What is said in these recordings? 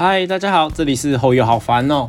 嗨，大家好，这里是后友，好烦哦。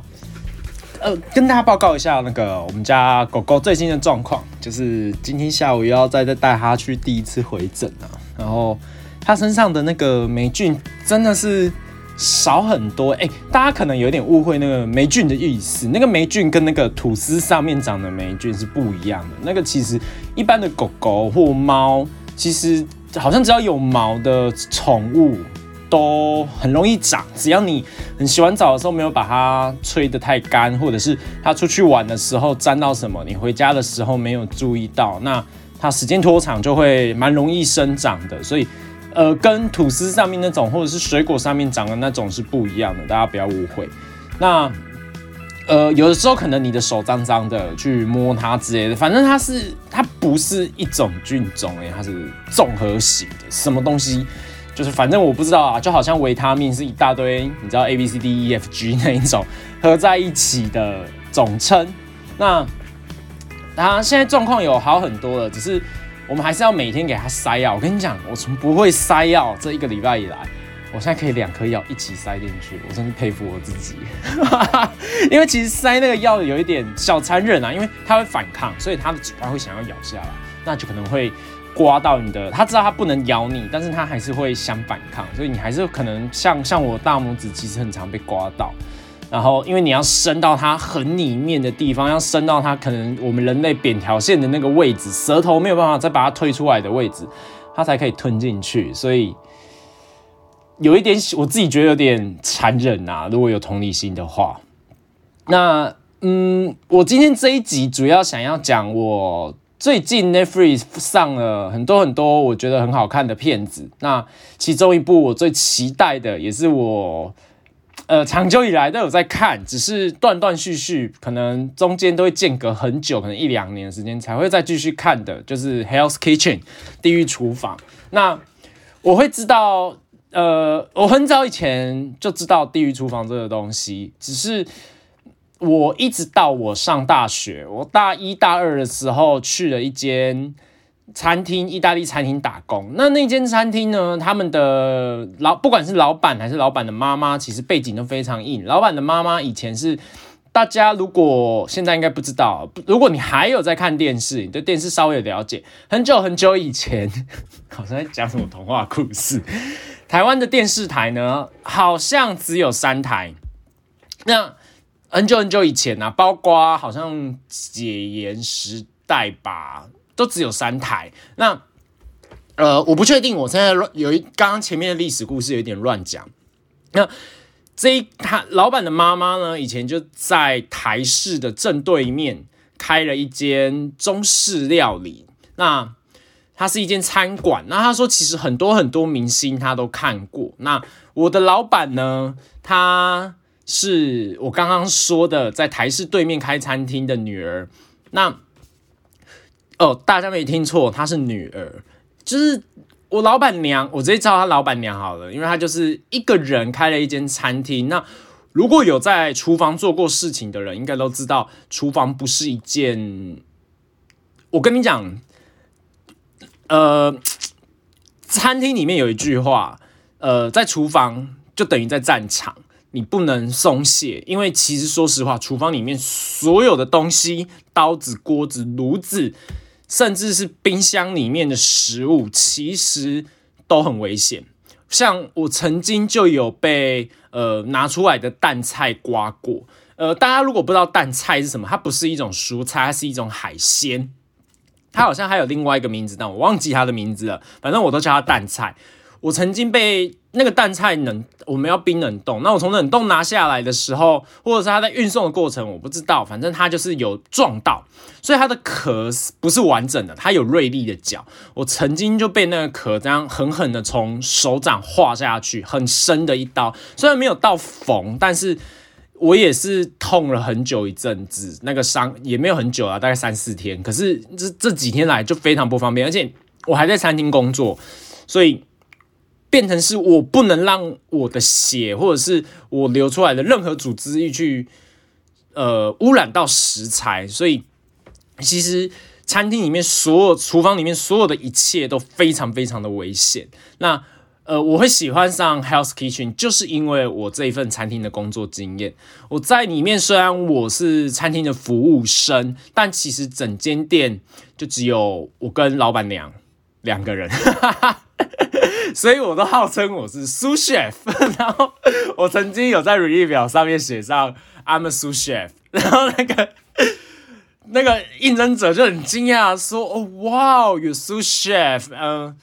呃，跟大家报告一下那个我们家狗狗最新的状况，就是今天下午又要再再带它去第一次回诊啊。然后它身上的那个霉菌真的是少很多。哎，大家可能有点误会那个霉菌的意思，那个霉菌跟那个吐司上面长的霉菌是不一样的。那个其实一般的狗狗或猫，其实好像只要有毛的宠物。都很容易长，只要你很洗完澡的时候没有把它吹得太干，或者是它出去玩的时候沾到什么，你回家的时候没有注意到，那它时间拖长就会蛮容易生长的。所以，呃，跟吐司上面那种或者是水果上面长的那种是不一样的，大家不要误会。那，呃，有的时候可能你的手脏脏的去摸它之类的，反正它是它不是一种菌种诶，它是综合型的，什么东西？就是反正我不知道啊，就好像维他命是一大堆，你知道 A B C D E F G 那一种合在一起的总称。那他现在状况有好很多了，只是我们还是要每天给他塞药。我跟你讲，我从不会塞药这一个礼拜以来，我现在可以两颗药一起塞进去，我真是佩服我自己。因为其实塞那个药有一点小残忍啊，因为它会反抗，所以它的嘴巴会想要咬下来，那就可能会。刮到你的，他知道他不能咬你，但是他还是会想反抗，所以你还是可能像像我大拇指，其实很常被刮到。然后因为你要伸到它很里面的地方，要伸到它可能我们人类扁条线的那个位置，舌头没有办法再把它推出来的位置，它才可以吞进去。所以有一点我自己觉得有点残忍啊，如果有同理心的话。那嗯，我今天这一集主要想要讲我。最近 Netflix 上了很多很多我觉得很好看的片子，那其中一部我最期待的，也是我呃长久以来都有在看，只是断断续续，可能中间都会间隔很久，可能一两年的时间才会再继续看的，就是《Hell's Kitchen》地狱厨房。那我会知道，呃，我很早以前就知道地狱厨房这个东西，只是。我一直到我上大学，我大一大二的时候去了一间餐厅，意大利餐厅打工。那那间餐厅呢，他们的老不管是老板还是老板的妈妈，其实背景都非常硬。老板的妈妈以前是大家如果现在应该不知道，如果你还有在看电视，你对电视稍微有了解，很久很久以前，好像在讲什么童话故事。台湾的电视台呢，好像只有三台。那很久很久以前啊，包括好像解严时代吧，都只有三台。那呃，我不确定，我现在乱有一刚刚前面的历史故事有点乱讲。那这一他老板的妈妈呢，以前就在台式的正对面开了一间中式料理。那它是一间餐馆。那他说，其实很多很多明星他都看过。那我的老板呢，他。是我刚刚说的，在台式对面开餐厅的女儿。那哦，大家没听错，她是女儿，就是我老板娘。我直接叫她老板娘好了，因为她就是一个人开了一间餐厅。那如果有在厨房做过事情的人，应该都知道，厨房不是一件。我跟你讲，呃，餐厅里面有一句话，呃，在厨房就等于在战场。你不能松懈，因为其实说实话，厨房里面所有的东西，刀子、锅子、炉子，甚至是冰箱里面的食物，其实都很危险。像我曾经就有被呃拿出来的蛋菜刮过。呃，大家如果不知道蛋菜是什么，它不是一种蔬菜，它是一种海鲜。它好像还有另外一个名字，但我忘记它的名字了。反正我都叫它蛋菜。我曾经被那个蛋菜冷，我们要冰冷冻。那我从冷冻拿下来的时候，或者是它在运送的过程，我不知道，反正它就是有撞到，所以它的壳不是完整的，它有锐利的角。我曾经就被那个壳这样狠狠的从手掌划下去，很深的一刀。虽然没有到缝，但是我也是痛了很久一阵子。那个伤也没有很久啊，大概三四天。可是这这几天来就非常不方便，而且我还在餐厅工作，所以。变成是我不能让我的血或者是我流出来的任何组织液去呃污染到食材，所以其实餐厅里面所有厨房里面所有的一切都非常非常的危险。那呃，我会喜欢上 Health Kitchen，就是因为我这一份餐厅的工作经验。我在里面虽然我是餐厅的服务生，但其实整间店就只有我跟老板娘两个人，所以我都号称我是 Sous Chef。然后我曾经有在履历表上面写上 I'm a Sous Chef，然后那个那个应征者就很惊讶说：“哦，哇，You Sous Chef，嗯。”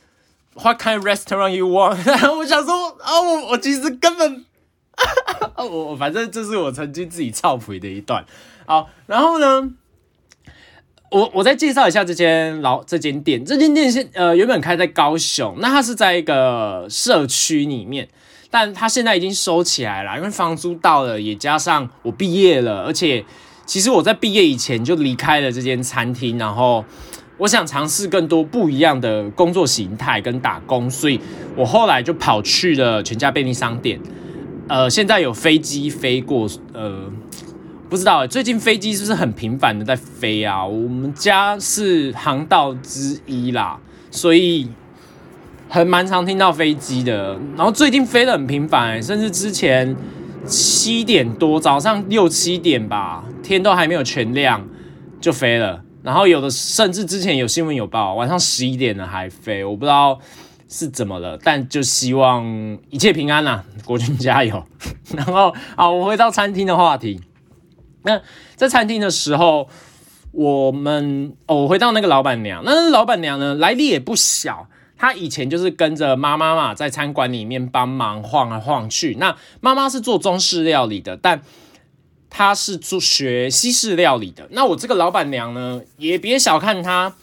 What kind of restaurant you want？然后我想说，啊，我我其实根本，我我反正这是我曾经自己操谱的一段。好，然后呢，我我再介绍一下这间老这间店。这间店现呃原本开在高雄，那它是在一个社区里面，但它现在已经收起来了，因为房租到了，也加上我毕业了，而且其实我在毕业以前就离开了这间餐厅，然后。我想尝试更多不一样的工作形态跟打工，所以我后来就跑去了全家便利商店。呃，现在有飞机飞过，呃，不知道最近飞机是不是很频繁的在飞啊？我们家是航道之一啦，所以很蛮常听到飞机的。然后最近飞的很频繁，甚至之前七点多早上六七点吧，天都还没有全亮就飞了。然后有的甚至之前有新闻有报，晚上十一点了还飞，我不知道是怎么了，但就希望一切平安啦，国军加油。然后啊，我回到餐厅的话题。那在餐厅的时候，我们哦，回到那个老板娘，那老板娘呢来历也不小，她以前就是跟着妈妈嘛，在餐馆里面帮忙晃来晃去。那妈妈是做中式料理的，但他是做学西式料理的，那我这个老板娘呢，也别小看她，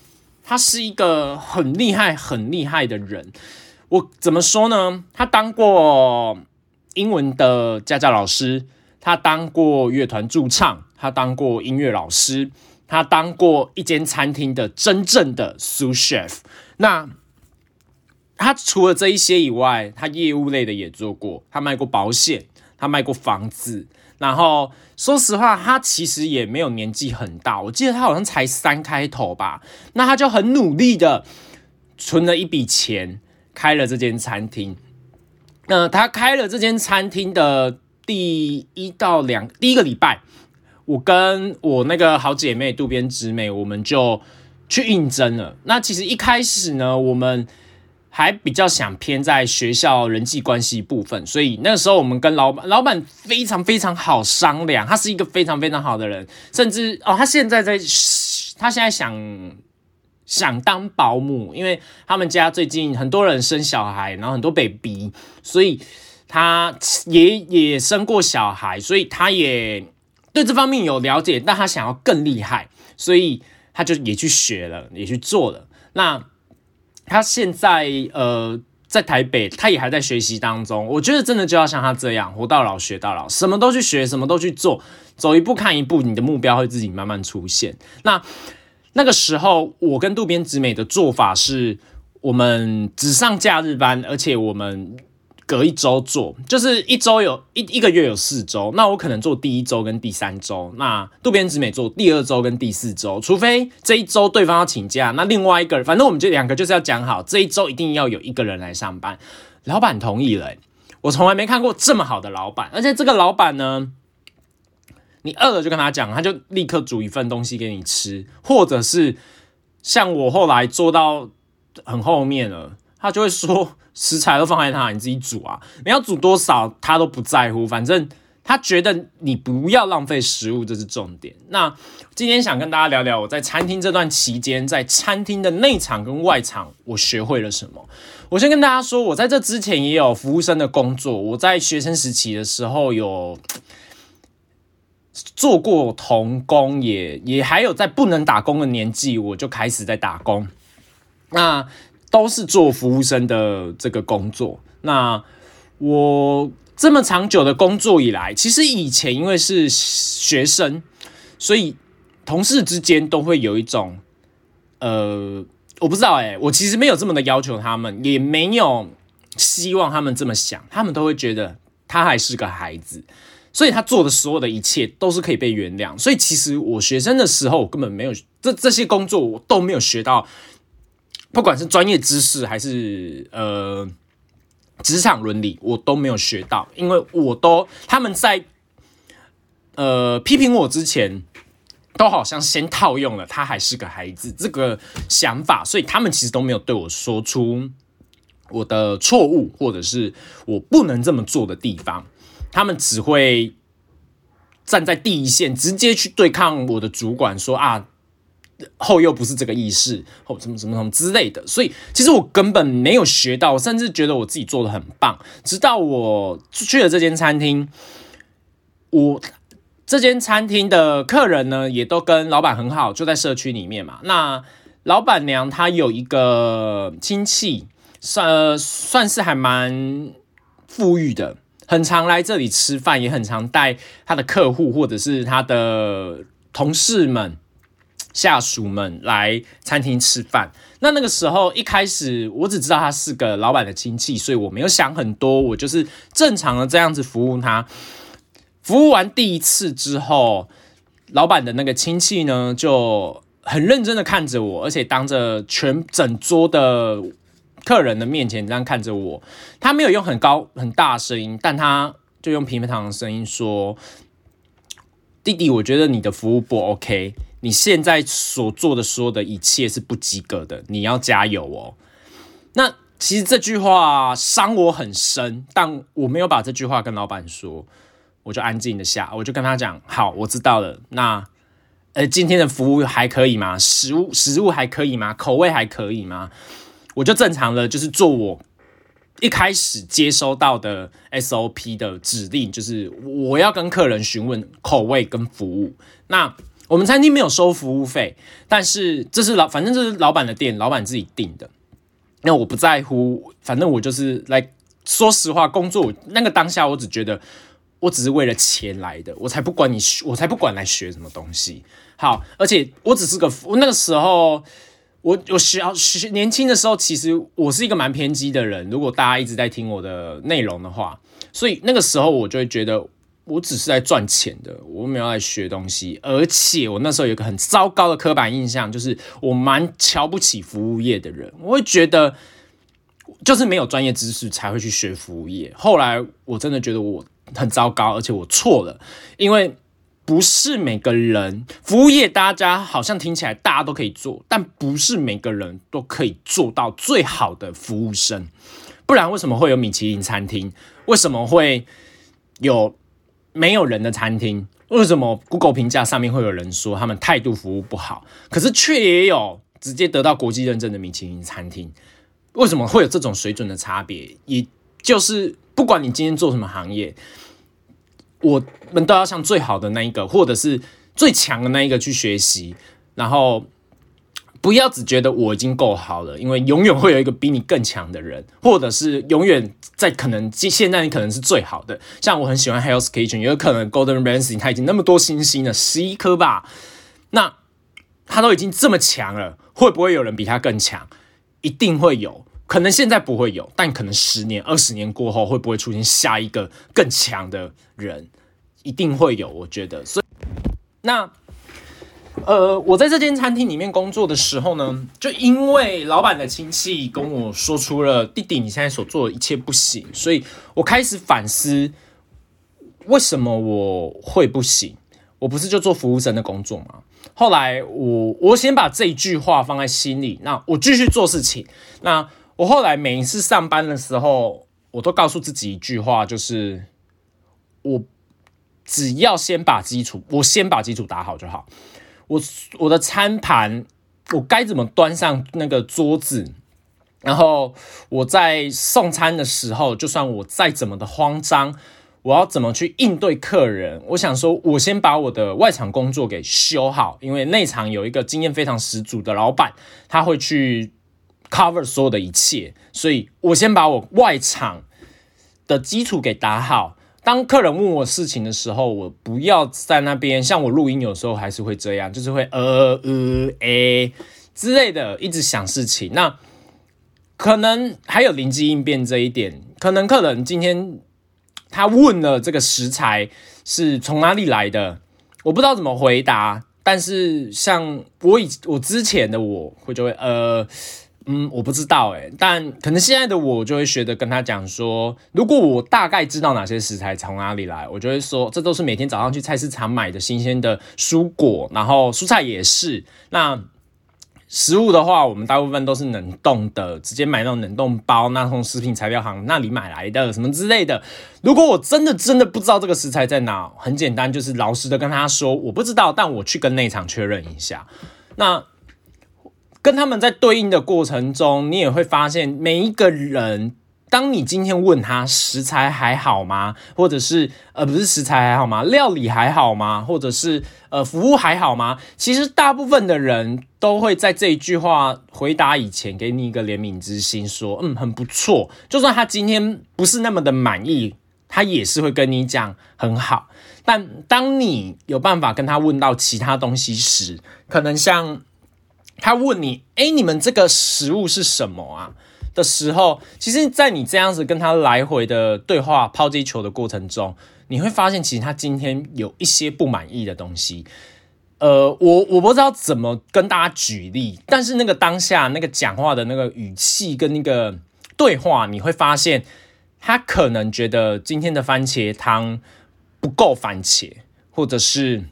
她是一个很厉害、很厉害的人。我怎么说呢？她当过英文的家教老师，他当过乐团驻唱，他当过音乐老师，他当过一间餐厅的真正的 sous chef。那他除了这一些以外，他业务类的也做过，他卖过保险，他卖过房子。然后说实话，他其实也没有年纪很大，我记得他好像才三开头吧。那他就很努力的存了一笔钱，开了这间餐厅。那他开了这间餐厅的第一到两第一个礼拜，我跟我那个好姐妹渡边直美，我们就去应征了。那其实一开始呢，我们。还比较想偏在学校人际关系部分，所以那个时候我们跟老板，老板非常非常好商量，他是一个非常非常好的人，甚至哦，他现在在，他现在想想当保姆，因为他们家最近很多人生小孩，然后很多 baby，所以他也也生过小孩，所以他也对这方面有了解，但他想要更厉害，所以他就也去学了，也去做了，那。他现在呃在台北，他也还在学习当中。我觉得真的就要像他这样，活到老学到老，什么都去学，什么都去做，走一步看一步，你的目标会自己慢慢出现。那那个时候，我跟渡边直美的做法是，我们只上假日班，而且我们。隔一周做，就是一周有一一个月有四周，那我可能做第一周跟第三周，那渡边直美做第二周跟第四周，除非这一周对方要请假，那另外一个人，反正我们就两个就是要讲好，这一周一定要有一个人来上班。老板同意了，我从来没看过这么好的老板，而且这个老板呢，你饿了就跟他讲，他就立刻煮一份东西给你吃，或者是像我后来做到很后面了，他就会说。食材都放在他，你自己煮啊！你要煮多少，他都不在乎，反正他觉得你不要浪费食物，这是重点。那今天想跟大家聊聊我在餐厅这段期间，在餐厅的内场跟外场，我学会了什么。我先跟大家说，我在这之前也有服务生的工作。我在学生时期的时候有做过童工，也也还有在不能打工的年纪，我就开始在打工。那都是做服务生的这个工作。那我这么长久的工作以来，其实以前因为是学生，所以同事之间都会有一种，呃，我不知道哎，我其实没有这么的要求他们，也没有希望他们这么想，他们都会觉得他还是个孩子，所以他做的所有的一切都是可以被原谅。所以其实我学生的时候，我根本没有这这些工作，我都没有学到。不管是专业知识还是呃职场伦理我都没有学到，因为我都他们在呃批评我之前，都好像先套用了他还是个孩子这个想法，所以他们其实都没有对我说出我的错误或者是我不能这么做的地方，他们只会站在第一线，直接去对抗我的主管说啊。后又不是这个意思，后什么什么什么之类的，所以其实我根本没有学到，甚至觉得我自己做的很棒。直到我去了这间餐厅，我这间餐厅的客人呢，也都跟老板很好，就在社区里面嘛。那老板娘她有一个亲戚，算算是还蛮富裕的，很常来这里吃饭，也很常带他的客户或者是他的同事们。下属们来餐厅吃饭，那那个时候一开始我只知道他是个老板的亲戚，所以我没有想很多，我就是正常的这样子服务他。服务完第一次之后，老板的那个亲戚呢就很认真的看着我，而且当着全整桌的客人的面前这样看着我。他没有用很高很大声音，但他就用平常的声音说：“弟弟，我觉得你的服务不 OK。”你现在所做的所有的一切是不及格的，你要加油哦。那其实这句话伤我很深，但我没有把这句话跟老板说，我就安静的下，我就跟他讲：好，我知道了。那呃，今天的服务还可以吗？食物食物还可以吗？口味还可以吗？我就正常的，就是做我一开始接收到的 SOP 的指令，就是我要跟客人询问口味跟服务。那我们餐厅没有收服务费，但是这是老，反正这是老板的店，老板自己定的。那我不在乎，反正我就是来。说实话，工作那个当下，我只觉得我只是为了钱来的，我才不管你，我才不管来学什么东西。好，而且我只是个，我那个时候，我我学学年轻的时候，其实我是一个蛮偏激的人。如果大家一直在听我的内容的话，所以那个时候我就会觉得。我只是在赚钱的，我没有来学东西，而且我那时候有个很糟糕的刻板印象，就是我蛮瞧不起服务业的人。我会觉得，就是没有专业知识才会去学服务业。后来我真的觉得我很糟糕，而且我错了，因为不是每个人服务业，大家好像听起来大家都可以做，但不是每个人都可以做到最好的服务生。不然为什么会有米其林餐厅？为什么会有？没有人的餐厅，为什么 Google 评价上面会有人说他们态度服务不好？可是却也有直接得到国际认证的米其林餐厅，为什么会有这种水准的差别？也就是不管你今天做什么行业，我们都要向最好的那一个，或者是最强的那一个去学习，然后。不要只觉得我已经够好了，因为永远会有一个比你更强的人，或者是永远在可能现在你可能是最好的。像我很喜欢 Hell's Kitchen，有可能 Golden Ramsy 他已经那么多星星了，十一颗吧，那他都已经这么强了，会不会有人比他更强？一定会有，可能现在不会有，但可能十年、二十年过后，会不会出现下一个更强的人？一定会有，我觉得。所以那。呃，我在这间餐厅里面工作的时候呢，就因为老板的亲戚跟我说出了弟弟你现在所做的一切不行，所以我开始反思，为什么我会不行？我不是就做服务生的工作吗？后来我我先把这一句话放在心里，那我继续做事情。那我后来每一次上班的时候，我都告诉自己一句话，就是我只要先把基础，我先把基础打好就好。我我的餐盘，我该怎么端上那个桌子？然后我在送餐的时候，就算我再怎么的慌张，我要怎么去应对客人？我想说，我先把我的外场工作给修好，因为内场有一个经验非常十足的老板，他会去 cover 所有的一切，所以我先把我外场的基础给打好。当客人问我事情的时候，我不要在那边。像我录音有时候还是会这样，就是会呃呃诶之类的，一直想事情。那可能还有灵机应变这一点。可能客人今天他问了这个食材是从哪里来的，我不知道怎么回答。但是像我以我之前的我会就会呃嗯，我不知道诶，但可能现在的我就会学着跟他讲说，如果我大概知道哪些食材从哪里来，我就会说，这都是每天早上去菜市场买的新鲜的蔬果，然后蔬菜也是。那食物的话，我们大部分都是冷冻的，直接买那种冷冻包，那从食品材料行那里买来的，什么之类的。如果我真的真的不知道这个食材在哪，很简单，就是老实的跟他说我不知道，但我去跟内场确认一下。那。跟他们在对应的过程中，你也会发现，每一个人，当你今天问他食材还好吗，或者是呃不是食材还好吗，料理还好吗，或者是呃服务还好吗？其实大部分的人都会在这一句话回答以前，给你一个怜悯之心，说嗯很不错。就算他今天不是那么的满意，他也是会跟你讲很好。但当你有办法跟他问到其他东西时，可能像。他问你：“哎，你们这个食物是什么啊？”的时候，其实，在你这样子跟他来回的对话、抛击球的过程中，你会发现，其实他今天有一些不满意的东西。呃，我我不知道怎么跟大家举例，但是那个当下那个讲话的那个语气跟那个对话，你会发现，他可能觉得今天的番茄汤不够番茄，或者是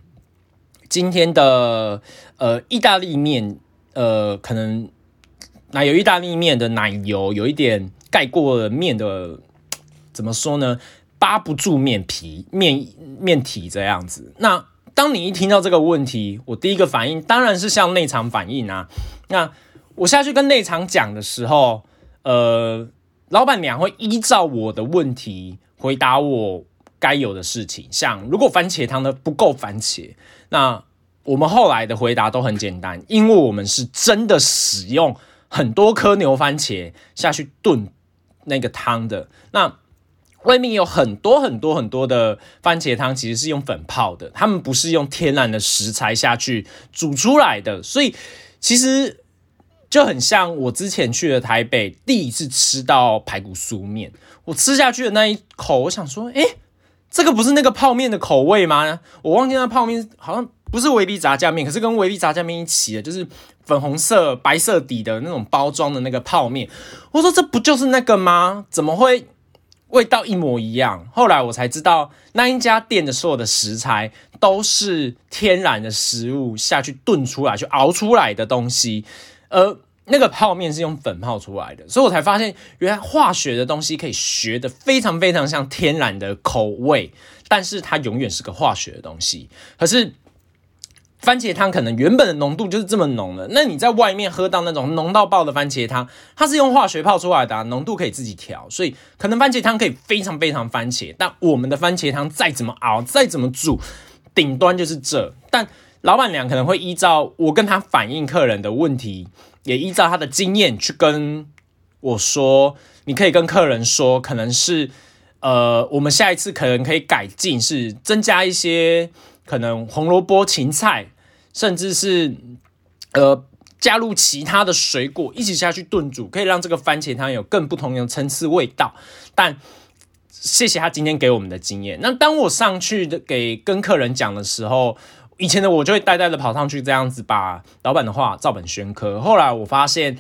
今天的呃意大利面。呃，可能奶油意大利面的奶油有一点盖过了面的，怎么说呢？扒不住面皮面面体这样子。那当你一听到这个问题，我第一个反应当然是向内场反应啊。那我下去跟内场讲的时候，呃，老板娘会依照我的问题回答我该有的事情。像如果番茄汤的不够番茄，那。我们后来的回答都很简单，因为我们是真的使用很多颗牛番茄下去炖那个汤的。那外面有很多很多很多的番茄汤，其实是用粉泡的，他们不是用天然的食材下去煮出来的。所以其实就很像我之前去了台北，第一次吃到排骨酥面，我吃下去的那一口，我想说，哎，这个不是那个泡面的口味吗？我忘记那泡面好像。不是维力炸酱面，可是跟维力炸酱面一起的，就是粉红色、白色底的那种包装的那个泡面。我说这不就是那个吗？怎么会味道一模一样？后来我才知道，那一家店的所有的食材都是天然的食物下去炖出来、去熬出来的东西，而那个泡面是用粉泡出来的。所以我才发现，原来化学的东西可以学的非常非常像天然的口味，但是它永远是个化学的东西。可是。番茄汤可能原本的浓度就是这么浓的，那你在外面喝到那种浓到爆的番茄汤，它是用化学泡出来的，浓度可以自己调，所以可能番茄汤可以非常非常番茄，但我们的番茄汤再怎么熬，再怎么煮，顶端就是这。但老板娘可能会依照我跟她反映客人的问题，也依照她的经验去跟我说，你可以跟客人说，可能是呃，我们下一次可能可以改进，是增加一些。可能红萝卜、芹菜，甚至是呃加入其他的水果一起下去炖煮，可以让这个番茄汤有更不同的层次味道。但谢谢他今天给我们的经验。那当我上去的给跟客人讲的时候，以前的我就会呆呆的跑上去，这样子把老板的话照本宣科。后来我发现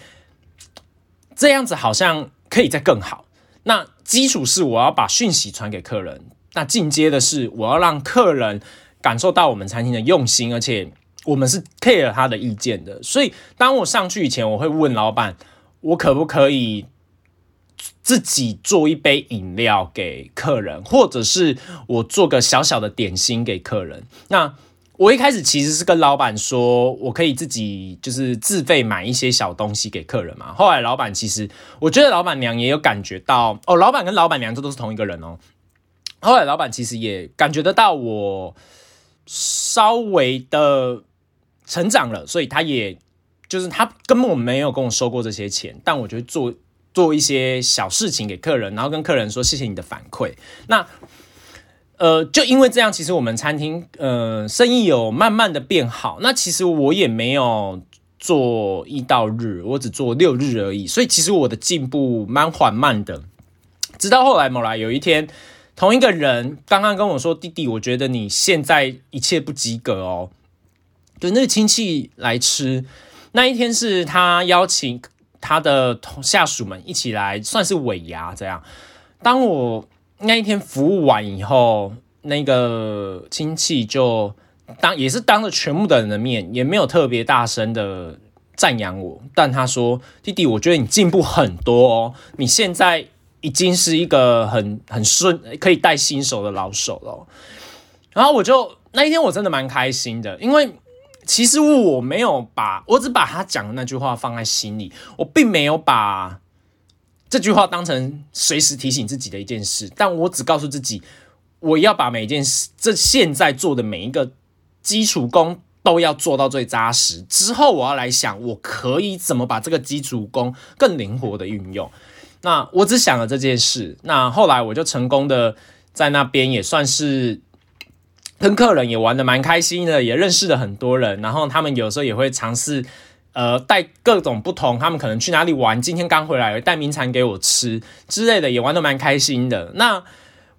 这样子好像可以再更好。那基础是我要把讯息传给客人，那进阶的是我要让客人。感受到我们餐厅的用心，而且我们是 care 他的意见的。所以，当我上去以前，我会问老板，我可不可以自己做一杯饮料给客人，或者是我做个小小的点心给客人。那我一开始其实是跟老板说，我可以自己就是自费买一些小东西给客人嘛。后来老板其实，我觉得老板娘也有感觉到哦，老板跟老板娘这都是同一个人哦。后来老板其实也感觉得到我。稍微的成长了，所以他也就是他根本没有跟我收过这些钱，但我觉得做做一些小事情给客人，然后跟客人说谢谢你的反馈。那呃，就因为这样，其实我们餐厅呃生意有慢慢的变好。那其实我也没有做一到日，我只做六日而已，所以其实我的进步蛮缓慢的。直到后来某来有一天。同一个人刚刚跟我说：“弟弟，我觉得你现在一切不及格哦。”就那个亲戚来吃那一天是他邀请他的同下属们一起来，算是尾牙这样。当我那一天服务完以后，那个亲戚就当也是当着全部的人的面，也没有特别大声的赞扬我，但他说：“弟弟，我觉得你进步很多哦，你现在已经是一个很很顺，可以带新手的老手了。”然后我就那一天我真的蛮开心的，因为其实我没有把我只把他讲的那句话放在心里，我并没有把这句话当成随时提醒自己的一件事，但我只告诉自己。我要把每件事，这现在做的每一个基础功都要做到最扎实。之后我要来想，我可以怎么把这个基础功更灵活的运用。那我只想了这件事。那后来我就成功的在那边也算是跟客人也玩的蛮开心的，也认识了很多人。然后他们有时候也会尝试，呃，带各种不同。他们可能去哪里玩，今天刚回来带名产给我吃之类的，也玩的蛮开心的。那。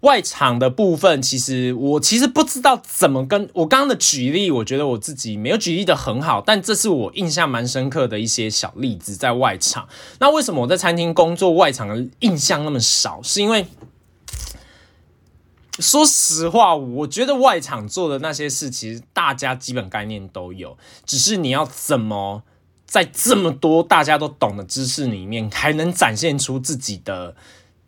外场的部分，其实我其实不知道怎么跟我刚刚的举例，我觉得我自己没有举例的很好，但这是我印象蛮深刻的一些小例子，在外场。那为什么我在餐厅工作外场的印象那么少？是因为说实话，我觉得外场做的那些事，其实大家基本概念都有，只是你要怎么在这么多大家都懂的知识里面，还能展现出自己的。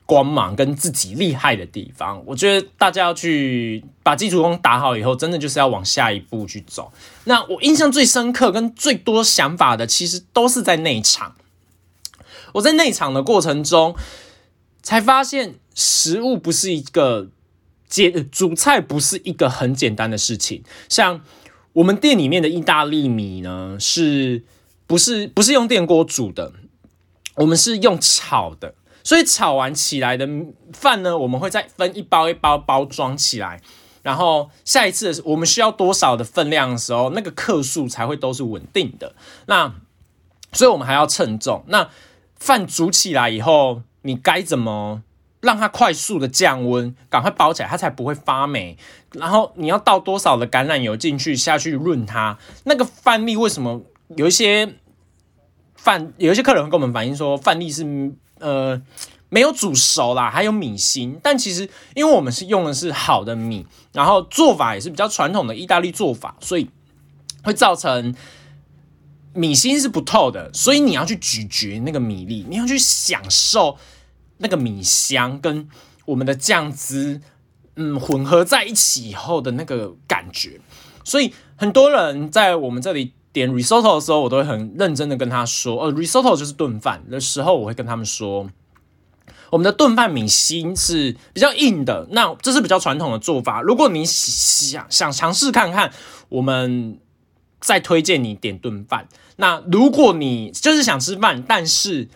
光芒跟自己厉害的地方，我觉得大家要去把基础功打好以后，真的就是要往下一步去走。那我印象最深刻跟最多想法的，其实都是在内场。我在内场的过程中，才发现食物不是一个简煮菜不是一个很简单的事情。像我们店里面的意大利米呢，是不是不是用电锅煮的？我们是用炒的。所以炒完起来的饭呢，我们会再分一包一包包装起来，然后下一次我们需要多少的分量的时候，那个克数才会都是稳定的。那所以我们还要称重。那饭煮起来以后，你该怎么让它快速的降温，赶快包起来，它才不会发霉？然后你要倒多少的橄榄油进去下去润它？那个饭粒为什么有一些饭，有一些客人会跟我们反映说饭粒是。呃，没有煮熟啦，还有米心，但其实因为我们是用的是好的米，然后做法也是比较传统的意大利做法，所以会造成米心是不透的，所以你要去咀嚼那个米粒，你要去享受那个米香跟我们的酱汁，嗯，混合在一起以后的那个感觉，所以很多人在我们这里。点 risotto 的时候，我都会很认真的跟他说，呃，risotto 就是炖饭的时候，我会跟他们说，我们的炖饭米心是比较硬的，那这是比较传统的做法。如果你想想尝试看看，我们再推荐你点炖饭。那如果你就是想吃饭，但是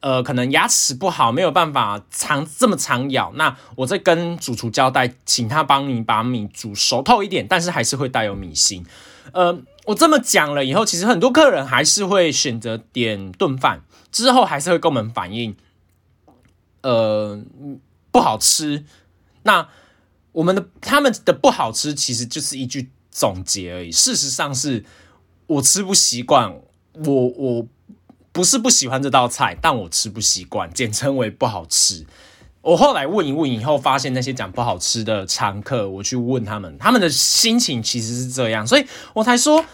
呃，可能牙齿不好，没有办法长这么长咬，那我再跟主厨交代，请他帮你把米煮熟透一点，但是还是会带有米心，呃。我这么讲了以后，其实很多客人还是会选择点顿饭，之后还是会跟我们反映，呃，不好吃。那我们的他们的不好吃，其实就是一句总结而已。事实上是我吃不习惯，我我不是不喜欢这道菜，但我吃不习惯，简称为不好吃。我后来问一问以后，发现那些讲不好吃的常客，我去问他们，他们的心情其实是这样，所以我才说，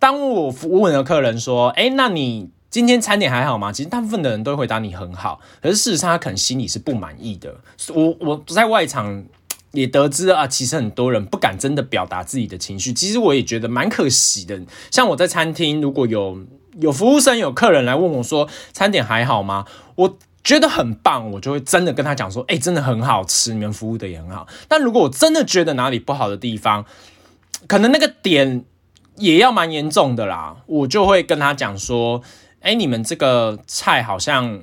当我服务的客人说：“哎，那你今天餐点还好吗？”其实大部分的人都回答你很好，可是事实上他可能心里是不满意的。我我在外场也得知啊，其实很多人不敢真的表达自己的情绪，其实我也觉得蛮可惜的。像我在餐厅，如果有有服务生、有客人来问我说：“餐点还好吗？”我。觉得很棒，我就会真的跟他讲说：“哎，真的很好吃，你们服务的也很好。”但如果我真的觉得哪里不好的地方，可能那个点也要蛮严重的啦，我就会跟他讲说：“哎，你们这个菜好像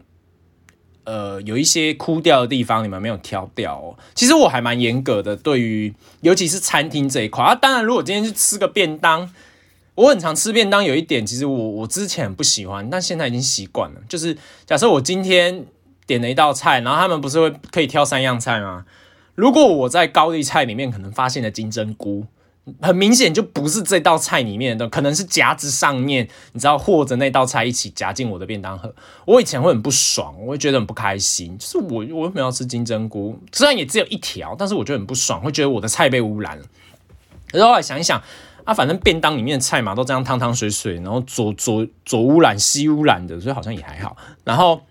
呃有一些枯掉的地方，你们没有挑掉哦。”其实我还蛮严格的，对于尤其是餐厅这一块啊。当然，如果今天去吃个便当。我很常吃便当，有一点其实我我之前不喜欢，但现在已经习惯了。就是假设我今天点了一道菜，然后他们不是会可以挑三样菜吗？如果我在高丽菜里面可能发现了金针菇，很明显就不是这道菜里面的，可能是夹子上面，你知道，或者那道菜一起夹进我的便当盒。我以前会很不爽，我会觉得很不开心，就是我我为什么要吃金针菇？虽然也只有一条，但是我就很不爽，会觉得我的菜被污染了。然后来想一想，啊，反正便当里面的菜嘛，都这样汤汤水水，然后左左左污染西污染的，所以好像也还好。然后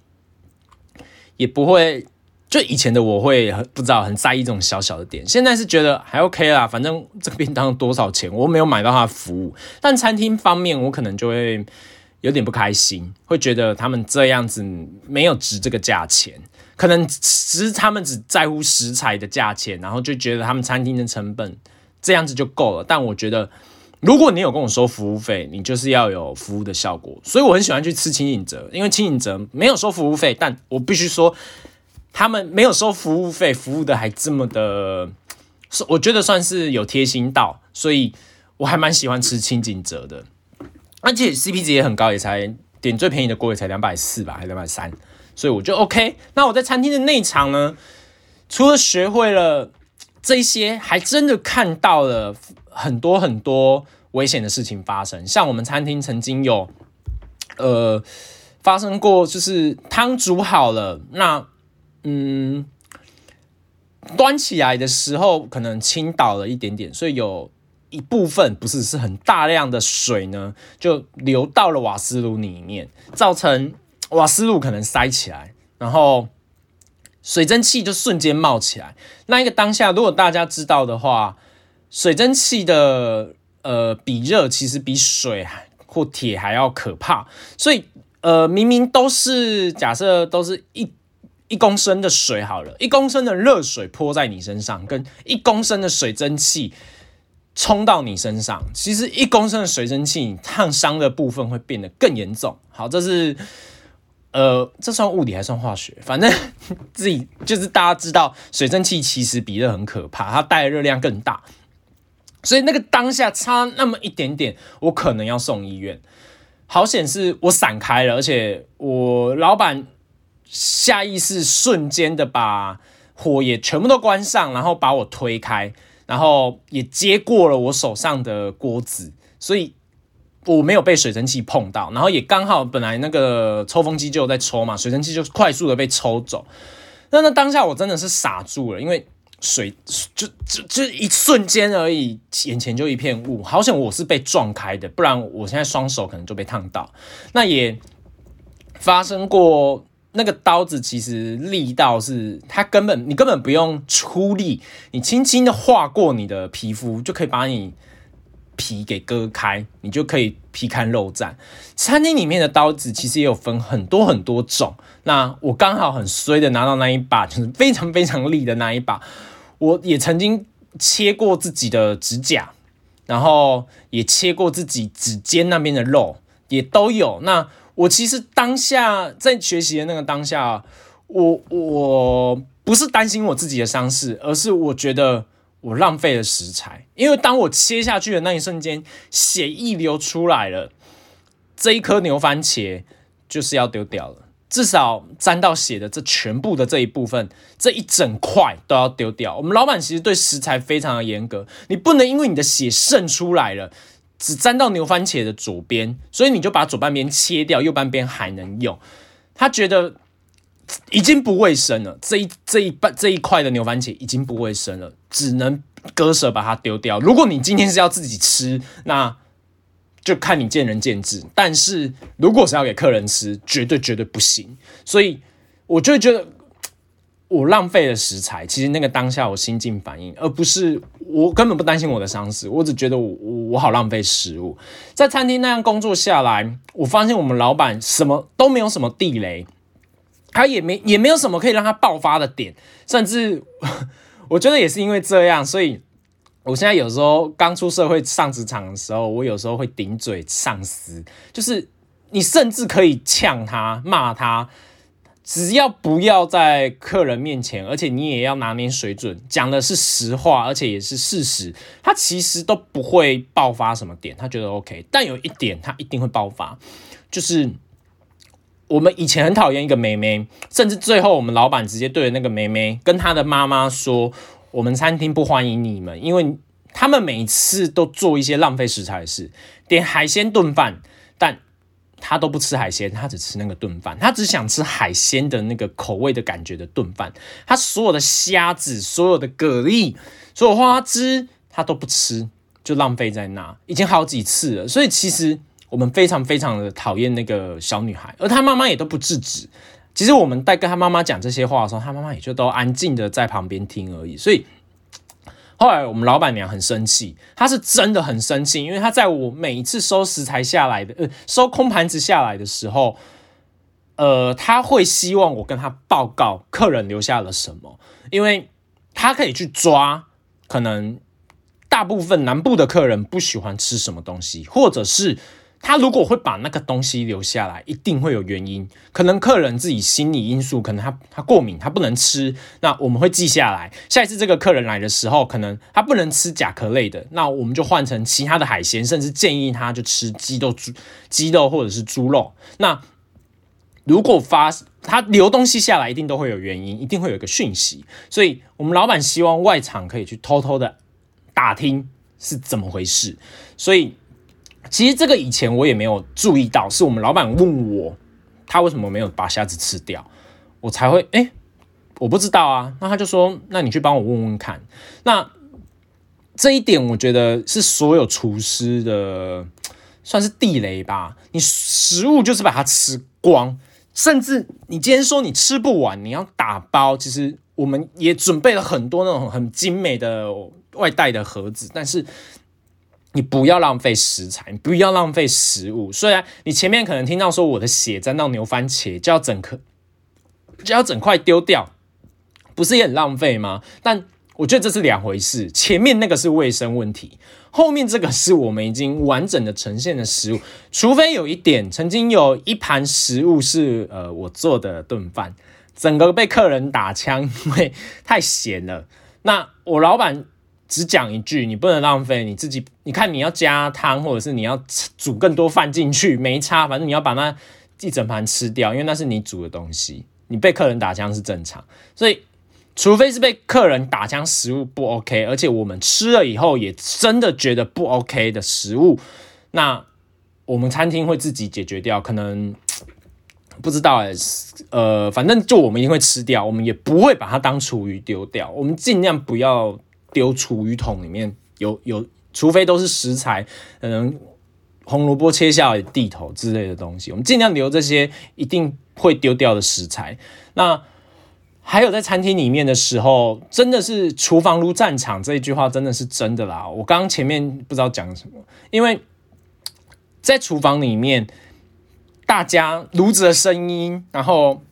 也不会。就以前的我会不知道很在意这种小小的点，现在是觉得还 OK 啦，反正这个便当多少钱，我没有买到它的服务。但餐厅方面，我可能就会有点不开心，会觉得他们这样子没有值这个价钱，可能只是他们只在乎食材的价钱，然后就觉得他们餐厅的成本这样子就够了。但我觉得，如果你有跟我收服务费，你就是要有服务的效果。所以我很喜欢去吃清影泽，因为清影泽没有收服务费，但我必须说。他们没有收服务费，服务的还这么的，我觉得算是有贴心到，所以我还蛮喜欢吃清景泽的，而且 CP 值也很高，也才点最便宜的锅也才两百四吧，还两百三，所以我就 OK。那我在餐厅的内场呢，除了学会了这些，还真的看到了很多很多危险的事情发生，像我们餐厅曾经有呃发生过，就是汤煮好了，那嗯，端起来的时候可能倾倒了一点点，所以有一部分不是是很大量的水呢，就流到了瓦斯炉里面，造成瓦斯炉可能塞起来，然后水蒸气就瞬间冒起来。那一个当下，如果大家知道的话，水蒸气的呃比热其实比水或铁还要可怕，所以呃明明都是假设都是一。一公升的水好了，一公升的热水泼在你身上，跟一公升的水蒸气冲到你身上，其实一公升的水蒸气烫伤的部分会变得更严重。好，这是呃，这算物理还算化学？反正 自己就是大家知道，水蒸气其实比热很可怕，它带的热量更大，所以那个当下差那么一点点，我可能要送医院。好险是我闪开了，而且我老板。下意识瞬间的把火也全部都关上，然后把我推开，然后也接过了我手上的锅子，所以我没有被水蒸气碰到，然后也刚好本来那个抽风机就在抽嘛，水蒸气就快速的被抽走。那那当下我真的是傻住了，因为水就就就一瞬间而已，眼前就一片雾，好险我是被撞开的，不然我现在双手可能就被烫到。那也发生过。那个刀子其实力道是，它根本你根本不用出力，你轻轻的划过你的皮肤就可以把你皮给割开，你就可以皮开肉绽。餐厅里面的刀子其实也有分很多很多种，那我刚好很衰的拿到那一把，就是非常非常利的那一把。我也曾经切过自己的指甲，然后也切过自己指尖那边的肉，也都有。那我其实当下在学习的那个当下，我我不是担心我自己的伤势，而是我觉得我浪费了食材。因为当我切下去的那一瞬间，血溢流出来了，这一颗牛番茄就是要丢掉了，至少沾到血的这全部的这一部分，这一整块都要丢掉。我们老板其实对食材非常的严格，你不能因为你的血渗出来了。只沾到牛番茄的左边，所以你就把左半边切掉，右半边还能用。他觉得已经不卫生了，这一这一半这一块的牛番茄已经不卫生了，只能割舍把它丢掉。如果你今天是要自己吃，那就看你见仁见智。但是如果是要给客人吃，绝对绝对不行。所以我就觉得。我浪费了食材，其实那个当下我心境反应，而不是我根本不担心我的伤势，我只觉得我我好浪费食物。在餐厅那样工作下来，我发现我们老板什么都没有什么地雷，他也没也没有什么可以让他爆发的点，甚至 我觉得也是因为这样，所以我现在有时候刚出社会上职场的时候，我有时候会顶嘴上司，就是你甚至可以呛他骂他。只要不要在客人面前，而且你也要拿捏水准，讲的是实话，而且也是事实，他其实都不会爆发什么点，他觉得 OK。但有一点他一定会爆发，就是我们以前很讨厌一个妹妹，甚至最后我们老板直接对着那个妹妹跟她的妈妈说：“我们餐厅不欢迎你们，因为他们每一次都做一些浪费食材的事，点海鲜炖饭，但他都不吃海鲜，他只吃那个炖饭，他只想吃海鲜的那个口味的感觉的炖饭。他所有的虾子、所有的蛤蜊、所有花枝，他都不吃，就浪费在那，已经好几次了。所以其实我们非常非常的讨厌那个小女孩，而她妈妈也都不制止。其实我们在跟她妈妈讲这些话的时候，她妈妈也就都安静的在旁边听而已。所以。后来我们老板娘很生气，她是真的很生气，因为她在我每一次收食材下来的，呃，收空盘子下来的时候，呃，她会希望我跟她报告客人留下了什么，因为她可以去抓，可能大部分南部的客人不喜欢吃什么东西，或者是。他如果会把那个东西留下来，一定会有原因。可能客人自己心理因素，可能他他过敏，他不能吃。那我们会记下来，下一次这个客人来的时候，可能他不能吃甲壳类的，那我们就换成其他的海鲜，甚至建议他就吃鸡肉、猪鸡肉或者是猪肉。那如果发他留东西下来，一定都会有原因，一定会有一个讯息。所以我们老板希望外场可以去偷偷的打听是怎么回事，所以。其实这个以前我也没有注意到，是我们老板问我，他为什么没有把虾子吃掉，我才会哎，我不知道啊。那他就说，那你去帮我问问看。那这一点我觉得是所有厨师的算是地雷吧。你食物就是把它吃光，甚至你今天说你吃不完，你要打包。其实我们也准备了很多那种很精美的外带的盒子，但是。你不要浪费食材，你不要浪费食物。虽然你前面可能听到说我的血沾到牛番茄就要整颗，就要整块丢掉，不是也很浪费吗？但我觉得这是两回事。前面那个是卫生问题，后面这个是我们已经完整的呈现的食物。除非有一点，曾经有一盘食物是呃我做的炖饭，整个被客人打枪，因为太咸了。那我老板。只讲一句，你不能浪费你自己。你看，你要加汤，或者是你要煮更多饭进去，没差。反正你要把那一整盘吃掉，因为那是你煮的东西。你被客人打枪是正常，所以除非是被客人打枪，食物不 OK，而且我们吃了以后也真的觉得不 OK 的食物，那我们餐厅会自己解决掉。可能 不知道，呃，反正就我们一定会吃掉，我们也不会把它当厨余丢掉，我们尽量不要。丢厨余桶里面有有，除非都是食材，可能，红萝卜切下来地头之类的东西，我们尽量留这些一定会丢掉的食材。那还有在餐厅里面的时候，真的是厨房如战场这一句话真的是真的啦。我刚刚前面不知道讲什么，因为在厨房里面，大家炉子的声音，然后。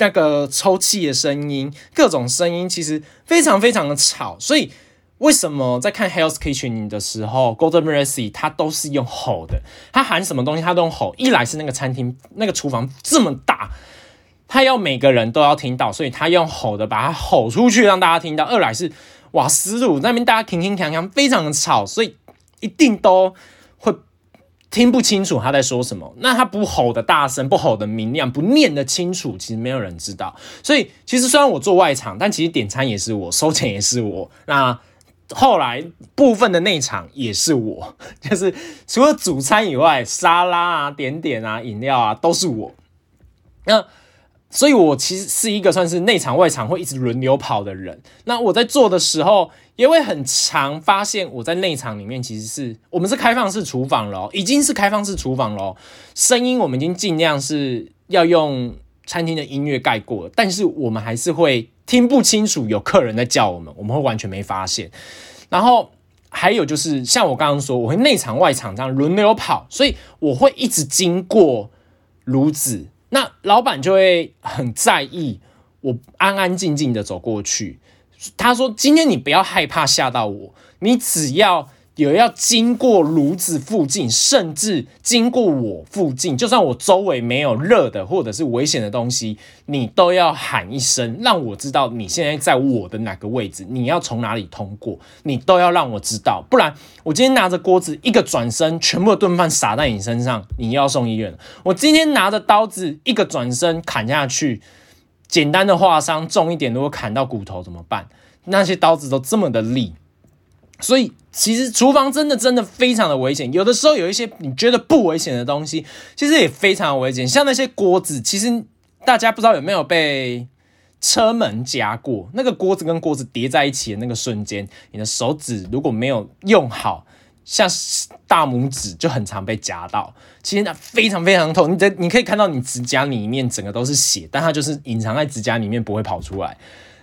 那个抽气的声音，各种声音其实非常非常的吵，所以为什么在看《Hell's Kitchen》的时候，Golden Mercy 他都是用吼的，他喊什么东西他都用吼。一来是那个餐厅那个厨房这么大，他要每个人都要听到，所以他用吼的把它吼出去让大家听到。二来是瓦斯炉那边大家铿铿锵锵，非常的吵，所以一定都。听不清楚他在说什么，那他不吼的大声，不吼的明亮，不念的清楚，其实没有人知道。所以其实虽然我做外场，但其实点餐也是我，收钱也是我。那后来部分的内场也是我，就是除了主餐以外，沙拉啊、点点啊、饮料啊都是我。那所以，我其实是一个算是内场外场会一直轮流跑的人。那我在做的时候，也会很常发现我在内场里面，其实是我们是开放式厨房咯，已经是开放式厨房咯。声音我们已经尽量是要用餐厅的音乐盖过，但是我们还是会听不清楚有客人在叫我们，我们会完全没发现。然后还有就是像我刚刚说，我会内场外场这样轮流跑，所以我会一直经过炉子。那老板就会很在意，我安安静静的走过去。他说：“今天你不要害怕吓到我，你只要。”有要经过炉子附近，甚至经过我附近，就算我周围没有热的或者是危险的东西，你都要喊一声，让我知道你现在在我的哪个位置，你要从哪里通过，你都要让我知道，不然我今天拿着锅子一个转身，全部的炖饭洒在你身上，你要送医院。我今天拿着刀子一个转身砍下去，简单的划伤，重一点如果砍到骨头怎么办？那些刀子都这么的利。所以其实厨房真的真的非常的危险。有的时候有一些你觉得不危险的东西，其实也非常危险。像那些锅子，其实大家不知道有没有被车门夹过？那个锅子跟锅子叠在一起的那个瞬间，你的手指如果没有用好。像大拇指就很常被夹到，其实那非常非常痛。你在你可以看到你指甲里面整个都是血，但它就是隐藏在指甲里面不会跑出来，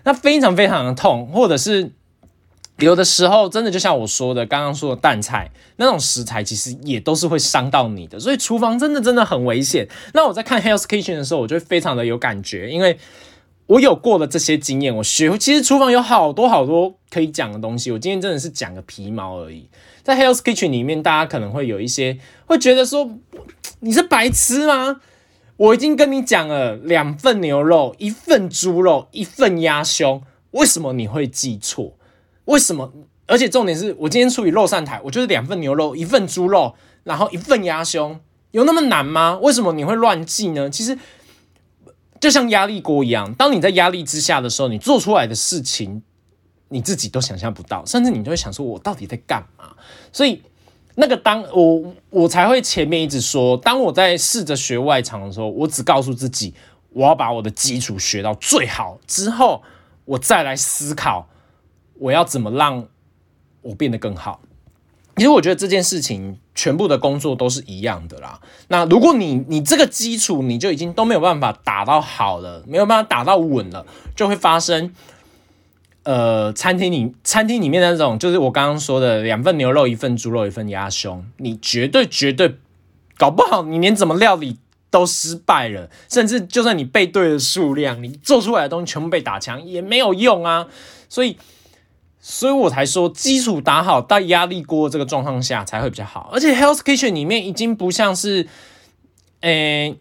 那非常非常的痛。或者是 有的时候真的就像我说的，刚刚说的蛋菜那种食材，其实也都是会伤到你的。所以厨房真的真的很危险。那我在看 Hell's Kitchen 的时候，我就会非常的有感觉，因为。我有过的这些经验，我学其实厨房有好多好多可以讲的东西。我今天真的是讲个皮毛而已。在 Hell's Kitchen 里面，大家可能会有一些会觉得说你是白痴吗？我已经跟你讲了，两份牛肉，一份猪肉，一份鸭胸，为什么你会记错？为什么？而且重点是我今天处理肉上台，我就是两份牛肉，一份猪肉，然后一份鸭胸，有那么难吗？为什么你会乱记呢？其实。就像压力锅一样，当你在压力之下的时候，你做出来的事情，你自己都想象不到，甚至你就会想说：“我到底在干嘛？”所以，那个当我我才会前面一直说，当我在试着学外场的时候，我只告诉自己，我要把我的基础学到最好之后，我再来思考我要怎么让我变得更好。其实我觉得这件事情全部的工作都是一样的啦。那如果你你这个基础你就已经都没有办法打到好了，没有办法打到稳了，就会发生呃餐厅里餐厅里面的那种，就是我刚刚说的两份牛肉一份猪肉一份鸭胸，你绝对绝对搞不好你连怎么料理都失败了，甚至就算你背对的数量，你做出来的东西全部被打枪也没有用啊。所以。所以我才说，基础打好，到压力锅这个状况下才会比较好。而且 Health Kitchen 里面已经不像是，诶，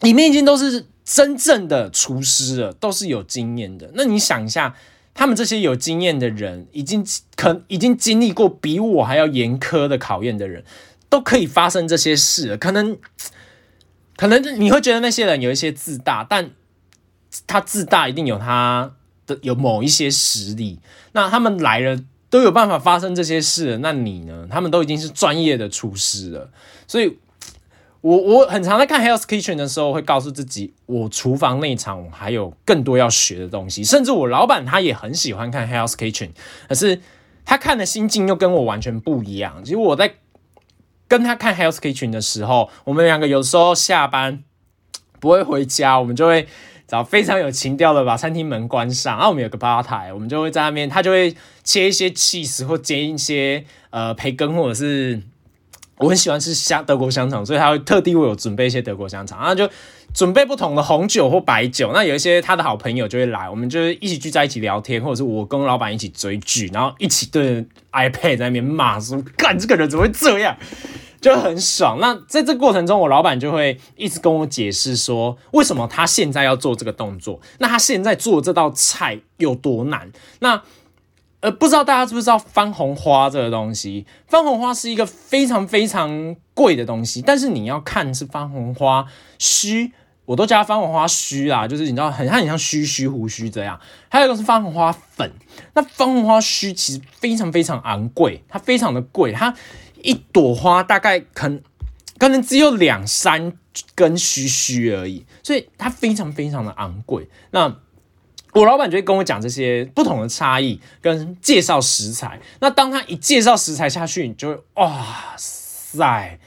里面已经都是真正的厨师了，都是有经验的。那你想一下，他们这些有经验的人，已经可已经经历过比我还要严苛的考验的人，都可以发生这些事。可能，可能你会觉得那些人有一些自大，但他自大一定有他。的有某一些实力，那他们来了都有办法发生这些事，那你呢？他们都已经是专业的厨师了，所以，我我很常在看 Hell's Kitchen 的时候，会告诉自己，我厨房那一场还有更多要学的东西。甚至我老板他也很喜欢看 Hell's Kitchen，可是他看的心境又跟我完全不一样。其实我在跟他看 Hell's Kitchen 的时候，我们两个有时候下班不会回家，我们就会。找非常有情调的把餐厅门关上，然后我们有个吧台，我们就会在那边，他就会切一些 cheese 或煎一些呃培根，或者是我很喜欢吃香德国香肠，所以他会特地为我准备一些德国香肠，然后就准备不同的红酒或白酒。那有一些他的好朋友就会来，我们就一起聚在一起聊天，或者是我跟老板一起追剧，然后一起对着 iPad 在那边骂说：“干这个人怎么会这样？”就很爽。那在这过程中，我老板就会一直跟我解释说，为什么他现在要做这个动作？那他现在做这道菜有多难？那呃，不知道大家知不知道番红花这个东西？番红花是一个非常非常贵的东西，但是你要看是番红花须，我都叫它番红花须啦，就是你知道很它很像须须胡须这样。还有一个是番红花粉，那番红花须其实非常非常昂贵，它非常的贵，它。一朵花大概可能可能只有两三根须须而已，所以它非常非常的昂贵。那我老板就会跟我讲这些不同的差异，跟介绍食材。那当他一介绍食材下去，你就会哇塞，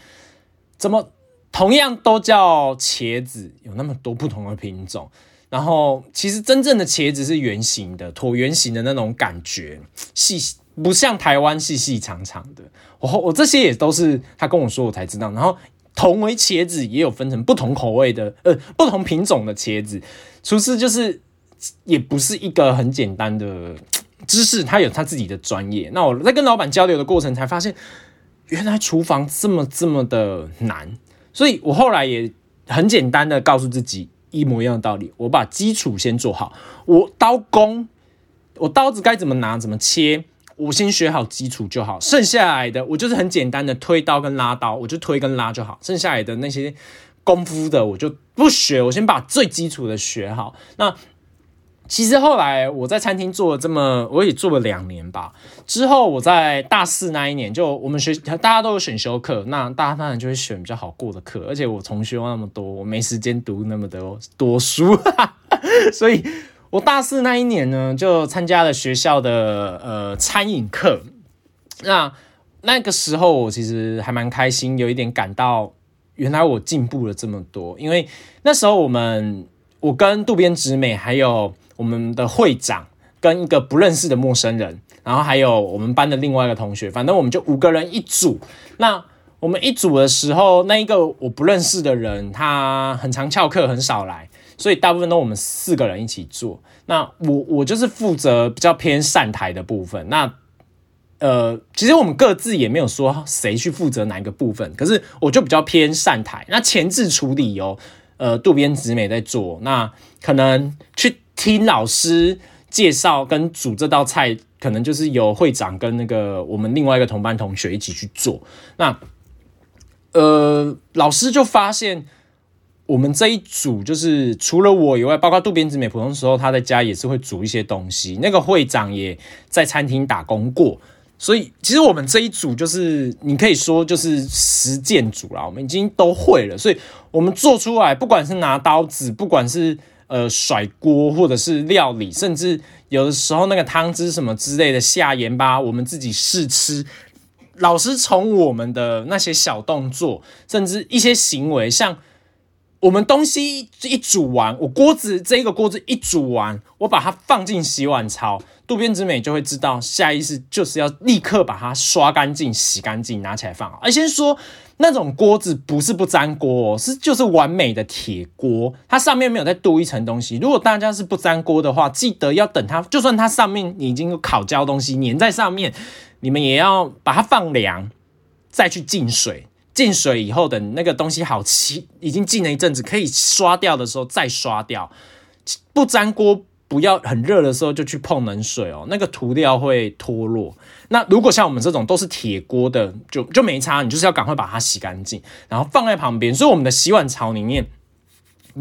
怎么同样都叫茄子，有那么多不同的品种？然后其实真正的茄子是圆形的，椭圆形的那种感觉，细。不像台湾细细长长的，我我这些也都是他跟我说我才知道。然后同为茄子，也有分成不同口味的，呃，不同品种的茄子。厨师就是也不是一个很简单的 知识，他有他自己的专业。那我在跟老板交流的过程，才发现原来厨房这么这么的难。所以我后来也很简单的告诉自己一模一样的道理：我把基础先做好，我刀工，我刀子该怎么拿，怎么切。我先学好基础就好，剩下来的我就是很简单的推刀跟拉刀，我就推跟拉就好。剩下来的那些功夫的我就不学，我先把最基础的学好。那其实后来我在餐厅做了这么，我也做了两年吧。之后我在大四那一年，就我们学大家都有选修课，那大家当然就会选比较好过的课。而且我重修那么多，我没时间读那么多多书，所以我大四那一年呢，就参加了学校的呃餐饮课。那那个时候我其实还蛮开心，有一点感到原来我进步了这么多。因为那时候我们我跟渡边直美还有。我们的会长跟一个不认识的陌生人，然后还有我们班的另外一个同学，反正我们就五个人一组。那我们一组的时候，那一个我不认识的人，他很常翘课，很少来，所以大部分都我们四个人一起做。那我我就是负责比较偏善台的部分。那呃，其实我们各自也没有说谁去负责哪一个部分，可是我就比较偏善台。那前置处理哦，呃，渡边直美在做，那可能去。听老师介绍跟煮这道菜，可能就是由会长跟那个我们另外一个同班同学一起去做。那呃，老师就发现我们这一组就是除了我以外，包括渡边直美，普通时候他在家也是会煮一些东西。那个会长也在餐厅打工过，所以其实我们这一组就是你可以说就是实践组啦，我们已经都会了。所以我们做出来，不管是拿刀子，不管是呃，甩锅或者是料理，甚至有的时候那个汤汁什么之类的下盐巴，我们自己试吃。老师从我们的那些小动作，甚至一些行为，像我们东西一煮完，我锅子这个锅子一煮完，我把它放进洗碗槽，渡边直美就会知道，下意识就是要立刻把它刷干净、洗干净，拿起来放。而先说。那种锅子不是不粘锅，哦是就是完美的铁锅，它上面没有再镀一层东西。如果大家是不粘锅的话，记得要等它，就算它上面已经有烤焦东西粘在上面，你们也要把它放凉，再去浸水。浸水以后，等那个东西好漆，已经浸了一阵子，可以刷掉的时候再刷掉。不粘锅。不要很热的时候就去碰冷水哦，那个涂料会脱落。那如果像我们这种都是铁锅的，就就没差，你就是要赶快把它洗干净，然后放在旁边。所以我们的洗碗槽里面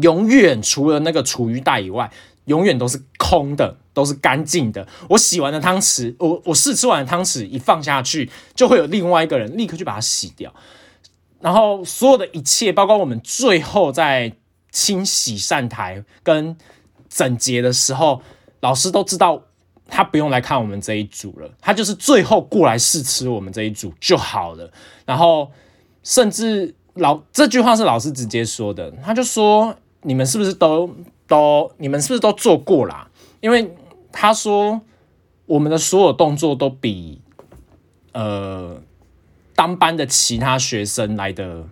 永远除了那个厨余袋以外，永远都是空的，都是干净的。我洗完的汤匙，我我试吃完的汤匙一放下去，就会有另外一个人立刻去把它洗掉。然后所有的一切，包括我们最后在清洗扇台跟。整洁的时候，老师都知道他不用来看我们这一组了，他就是最后过来试吃我们这一组就好了。然后，甚至老这句话是老师直接说的，他就说：“你们是不是都都你们是不是都做过啦？”因为他说我们的所有动作都比呃当班的其他学生来的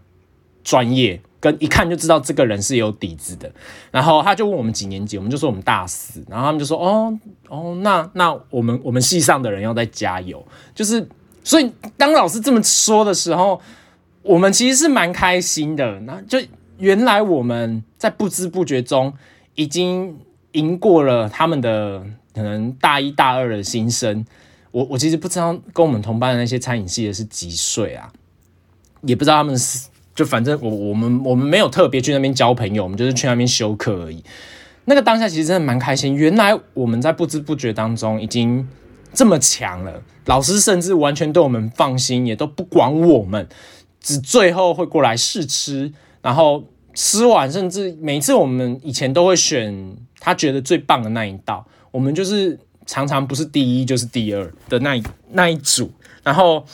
专业。一看就知道这个人是有底子的，然后他就问我们几年级，我们就说我们大四，然后他们就说哦哦，那那我们我们系上的人要再加油，就是所以当老师这么说的时候，我们其实是蛮开心的。那就原来我们在不知不觉中已经赢过了他们的可能大一大二的新生。我我其实不知道跟我们同班的那些餐饮系的是几岁啊，也不知道他们是。就反正我我们我们没有特别去那边交朋友，我们就是去那边修课而已。那个当下其实真的蛮开心，原来我们在不知不觉当中已经这么强了。老师甚至完全对我们放心，也都不管我们，只最后会过来试吃，然后吃完，甚至每次我们以前都会选他觉得最棒的那一道，我们就是常常不是第一就是第二的那一那一组，然后。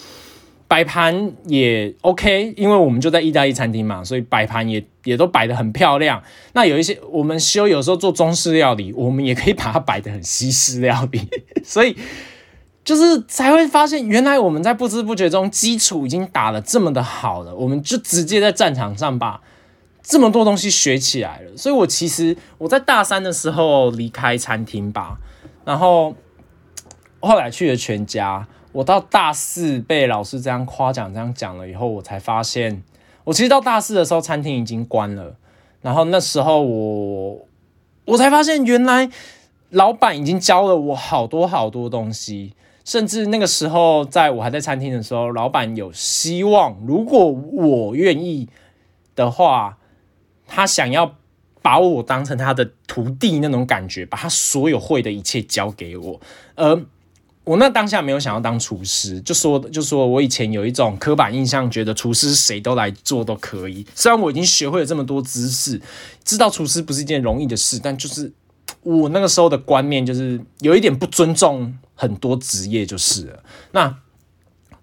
摆盘也 OK，因为我们就在意大利餐厅嘛，所以摆盘也也都摆得很漂亮。那有一些我们修有时候做中式料理，我们也可以把它摆得很西式料理，所以就是才会发现，原来我们在不知不觉中基础已经打得这么的好了，我们就直接在战场上把这么多东西学起来了。所以我其实我在大三的时候离开餐厅吧，然后后来去了全家。我到大四被老师这样夸奖、这样讲了以后，我才发现，我其实到大四的时候，餐厅已经关了。然后那时候我，我才发现，原来老板已经教了我好多好多东西。甚至那个时候，在我还在餐厅的时候，老板有希望，如果我愿意的话，他想要把我当成他的徒弟那种感觉，把他所有会的一切教给我。而我那当下没有想要当厨师，就说就说我以前有一种刻板印象，觉得厨师谁都来做都可以。虽然我已经学会了这么多知识，知道厨师不是一件容易的事，但就是我那个时候的观念就是有一点不尊重很多职业就是了。那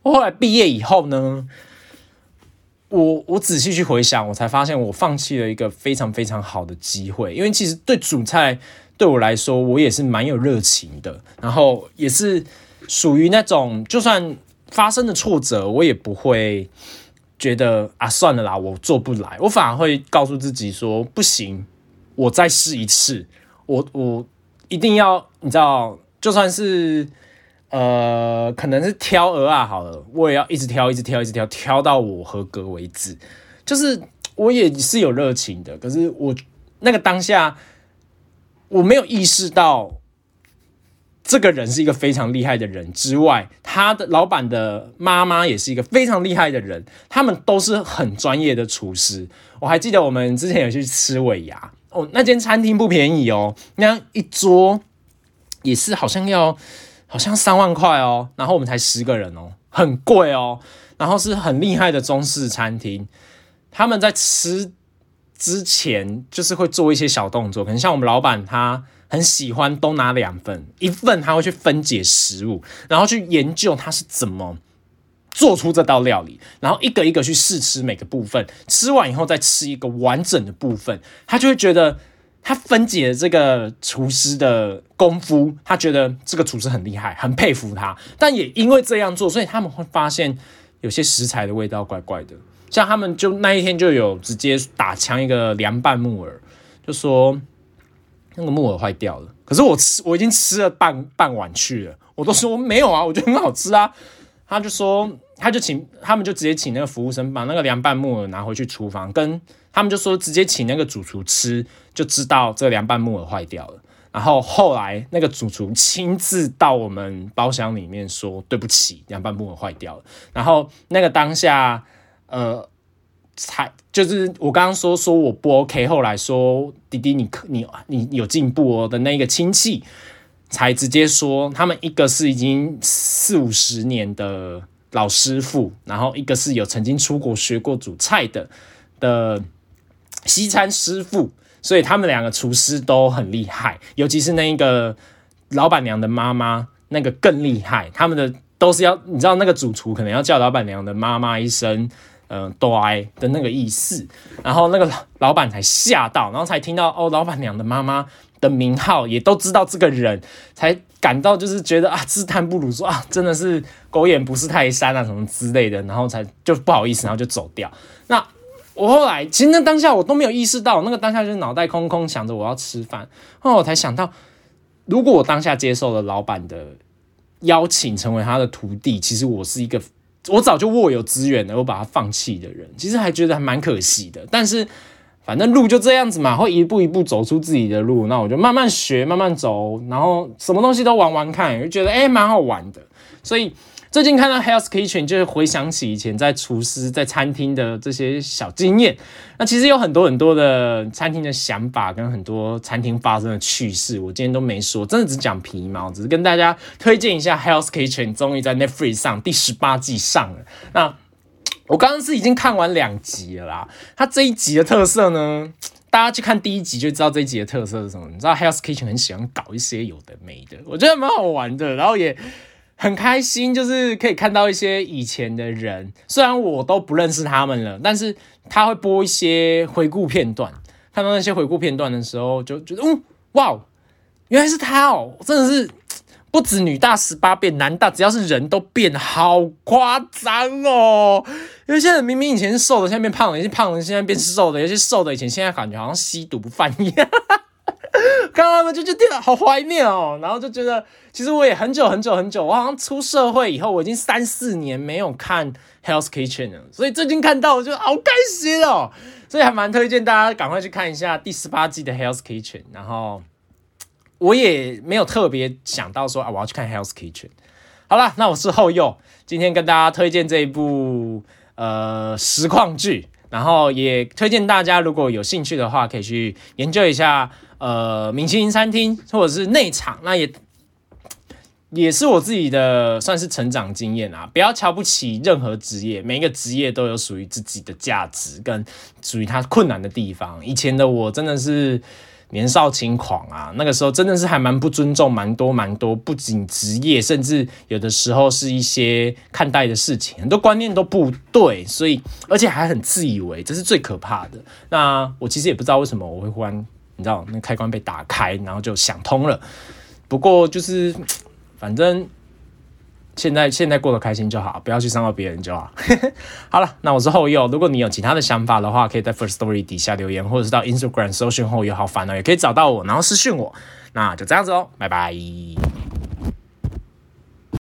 后来毕业以后呢？我我仔细去回想，我才发现我放弃了一个非常非常好的机会。因为其实对煮菜对我来说，我也是蛮有热情的，然后也是属于那种就算发生的挫折，我也不会觉得啊算了啦，我做不来，我反而会告诉自己说不行，我再试一次，我我一定要你知道，就算是。呃，可能是挑鹅啊，好了，我也要一直挑，一直挑，一直挑，挑到我合格为止。就是我也是有热情的，可是我那个当下我没有意识到，这个人是一个非常厉害的人之外，他的老板的妈妈也是一个非常厉害的人，他们都是很专业的厨师。我还记得我们之前有去吃尾牙哦，那间餐厅不便宜哦，那一桌也是好像要。好像三万块哦，然后我们才十个人哦，很贵哦。然后是很厉害的中式餐厅，他们在吃之前就是会做一些小动作，可能像我们老板他很喜欢都拿两份，一份他会去分解食物，然后去研究他是怎么做出这道料理，然后一个一个去试吃每个部分，吃完以后再吃一个完整的部分，他就会觉得。他分解了这个厨师的功夫，他觉得这个厨师很厉害，很佩服他。但也因为这样做，所以他们会发现有些食材的味道怪怪的。像他们就那一天就有直接打枪一个凉拌木耳，就说那个木耳坏掉了。可是我吃我已经吃了半半碗去了，我都说没有啊，我觉得很好吃啊。他就说他就请他们就直接请那个服务生把那个凉拌木耳拿回去厨房跟。他们就说直接请那个主厨吃，就知道这个凉拌木耳坏掉了。然后后来那个主厨亲自到我们包厢里面说：“对不起，凉拌木耳坏掉了。”然后那个当下，呃，才就是我刚刚说说我不 OK，后来说弟弟你可你你有进步哦的那个亲戚，才直接说他们一个是已经四五十年的老师傅，然后一个是有曾经出国学过煮菜的的。西餐师傅，所以他们两个厨师都很厉害，尤其是那一个老板娘的妈妈，那个更厉害。他们的都是要，你知道那个主厨可能要叫老板娘的妈妈一声，嗯，乖的那个意思。然后那个老板才吓到，然后才听到哦，老板娘的妈妈的名号，也都知道这个人，才感到就是觉得啊，自叹不如，说啊，真的是狗眼不识泰山啊，什么之类的，然后才就不好意思，然后就走掉。那。我后来其实那当下我都没有意识到，那个当下就是脑袋空空，想着我要吃饭。后来我才想到，如果我当下接受了老板的邀请，成为他的徒弟，其实我是一个我早就握有资源的，我把它放弃的人，其实还觉得还蛮可惜的。但是反正路就这样子嘛，会一步一步走出自己的路，那我就慢慢学，慢慢走，然后什么东西都玩玩看，就觉得哎蛮好玩的，所以。最近看到 Health Kitchen，就是回想起以前在厨师在餐厅的这些小经验。那其实有很多很多的餐厅的想法，跟很多餐厅发生的趣事，我今天都没说，真的只讲皮毛，只是跟大家推荐一下 Health Kitchen，终于在 Netflix 上第十八季上了。那我刚刚是已经看完两集了啦。它这一集的特色呢，大家去看第一集就知道这一集的特色是什么。你知道 Health Kitchen 很喜欢搞一些有的没的，我觉得蛮好玩的，然后也。很开心，就是可以看到一些以前的人，虽然我都不认识他们了，但是他会播一些回顾片段。看到那些回顾片段的时候，就觉得，嗯，哇，原来是他哦！真的是不止女大十八变，男大只要是人都变，好夸张哦！有些人明明以前是瘦的，现在变胖了；有些胖的，现在变瘦的；有些瘦的，以前现在感觉好像吸毒不犯一样。看到他们就觉得好怀念哦，然后就觉得其实我也很久很久很久，我好像出社会以后，我已经三四年没有看 Health Kitchen 了，所以最近看到我就好开心哦，所以还蛮推荐大家赶快去看一下第十八季的 Health Kitchen。然后我也没有特别想到说啊，我要去看 Health Kitchen。好了，那我是后佑，今天跟大家推荐这一部呃实况剧。然后也推荐大家，如果有兴趣的话，可以去研究一下呃明星餐厅或者是内场，那也也是我自己的算是成长经验啊。不要瞧不起任何职业，每一个职业都有属于自己的价值跟属于它困难的地方。以前的我真的是。年少轻狂啊，那个时候真的是还蛮不尊重，蛮多蛮多，不仅职业，甚至有的时候是一些看待的事情，很多观念都不对，所以而且还很自以为，这是最可怕的。那我其实也不知道为什么我会忽然，你知道，那开关被打开，然后就想通了。不过就是反正。现在现在过得开心就好，不要去伤到别人就好。好了，那我是后右，如果你有其他的想法的话，可以在 First Story 底下留言，或者是到 Instagram 搜寻后右好烦哦，也可以找到我，然后私讯我。那就这样子哦，拜拜。